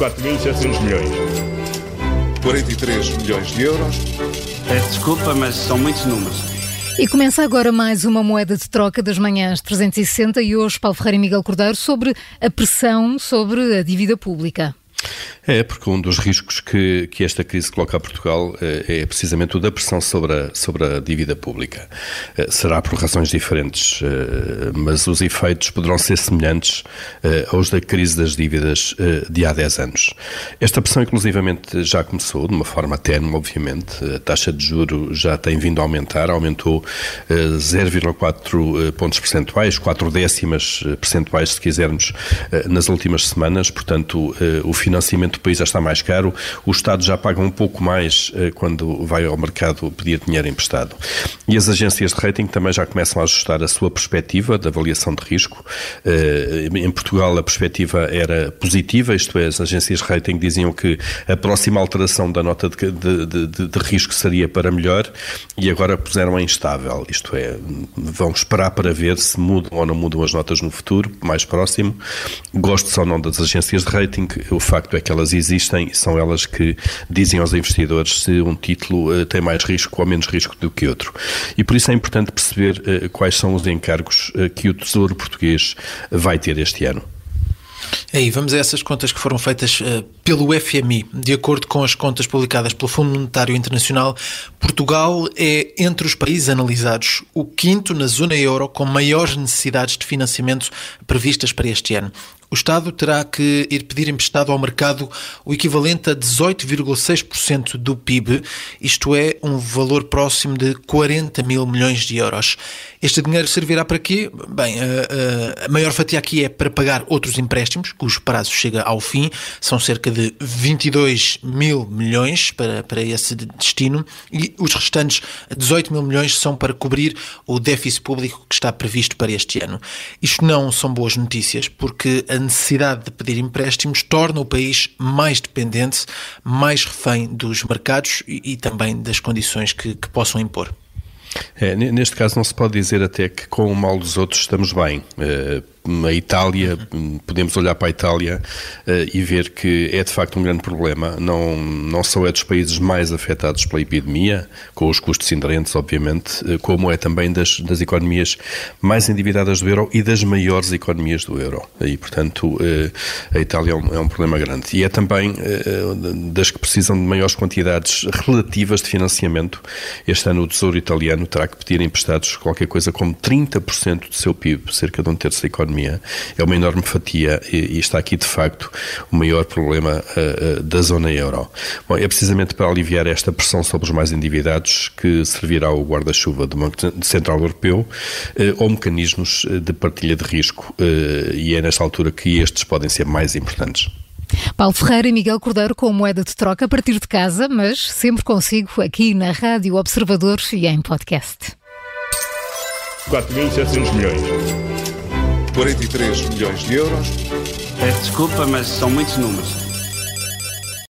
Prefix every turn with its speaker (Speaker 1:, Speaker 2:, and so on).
Speaker 1: 4.700 milhões.
Speaker 2: 43 milhões de euros.
Speaker 3: Peço desculpa, mas são muitos números.
Speaker 4: E começa agora mais uma moeda de troca das manhãs 360 e hoje Paulo Ferreira e Miguel Cordeiro sobre a pressão sobre a dívida pública.
Speaker 5: É, porque um dos riscos que, que esta crise coloca a Portugal é, é precisamente o da pressão sobre a, sobre a dívida pública. Eh, será por razões diferentes, eh, mas os efeitos poderão ser semelhantes aos da crise das dívidas de há 10 anos. Esta pressão, inclusivamente, já começou, de uma forma tenue, obviamente. A taxa de juro já tem vindo a aumentar, aumentou 0,4 pontos percentuais, 4 décimas percentuais, se quisermos, nas últimas semanas. Portanto, o financiamento do país já está mais caro, o Estado já paga um pouco mais eh, quando vai ao mercado pedir dinheiro emprestado. E as agências de rating também já começam a ajustar a sua perspectiva de avaliação de risco. Eh, em Portugal a perspectiva era positiva, isto é, as agências de rating diziam que a próxima alteração da nota de, de, de, de risco seria para melhor e agora puseram em instável, isto é, vão esperar para ver se mudam ou não mudam as notas no futuro, mais próximo. Gosto ou não das agências de rating, o facto é que elas existem e são elas que dizem aos investidores se um título uh, tem mais risco ou menos risco do que outro. E por isso é importante perceber uh, quais são os encargos uh, que o Tesouro Português vai ter este ano.
Speaker 6: Aí, vamos a essas contas que foram feitas uh, pelo FMI. De acordo com as contas publicadas pelo Fundo Monetário Internacional, Portugal é, entre os países analisados, o quinto na zona euro com maiores necessidades de financiamento previstas para este ano o Estado terá que ir pedir emprestado ao mercado o equivalente a 18,6% do PIB, isto é, um valor próximo de 40 mil milhões de euros. Este dinheiro servirá para quê? Bem, a, a maior fatia aqui é para pagar outros empréstimos, cujo prazo chega ao fim, são cerca de 22 mil milhões para, para esse destino, e os restantes 18 mil milhões são para cobrir o déficit público que está previsto para este ano. Isto não são boas notícias, porque a necessidade de pedir empréstimos torna o país mais dependente, mais refém dos mercados e, e também das condições que, que possam impor.
Speaker 5: É, neste caso não se pode dizer até que com o mal dos outros estamos bem. É, a Itália, podemos olhar para a Itália uh, e ver que é de facto um grande problema. Não, não só é dos países mais afetados pela epidemia, com os custos inerentes, obviamente, uh, como é também das, das economias mais endividadas do euro e das maiores economias do euro. E, portanto, uh, a Itália é um, é um, problema grande. E é também das que precisam de maiores quantidades relativas de financiamento. Este ano o Tesouro Italiano terá que pedir emprestados qualquer coisa como 30% do seu PIB, cerca de um terço da economia economia é uma enorme fatia e, e está aqui de facto o maior problema uh, uh, da zona euro. Bom, é precisamente para aliviar esta pressão sobre os mais endividados que servirá o guarda-chuva do Banco Central Europeu uh, ou mecanismos de partilha de risco e é nesta altura que estes podem ser mais importantes.
Speaker 4: Paulo Ferreira e Miguel Cordeiro com moeda de troca a partir de casa, mas sempre consigo aqui na Rádio Observador e em podcast.
Speaker 1: 4.700 milhões.
Speaker 2: 43 milhões de euros.
Speaker 3: Peço desculpa, mas são muitos números.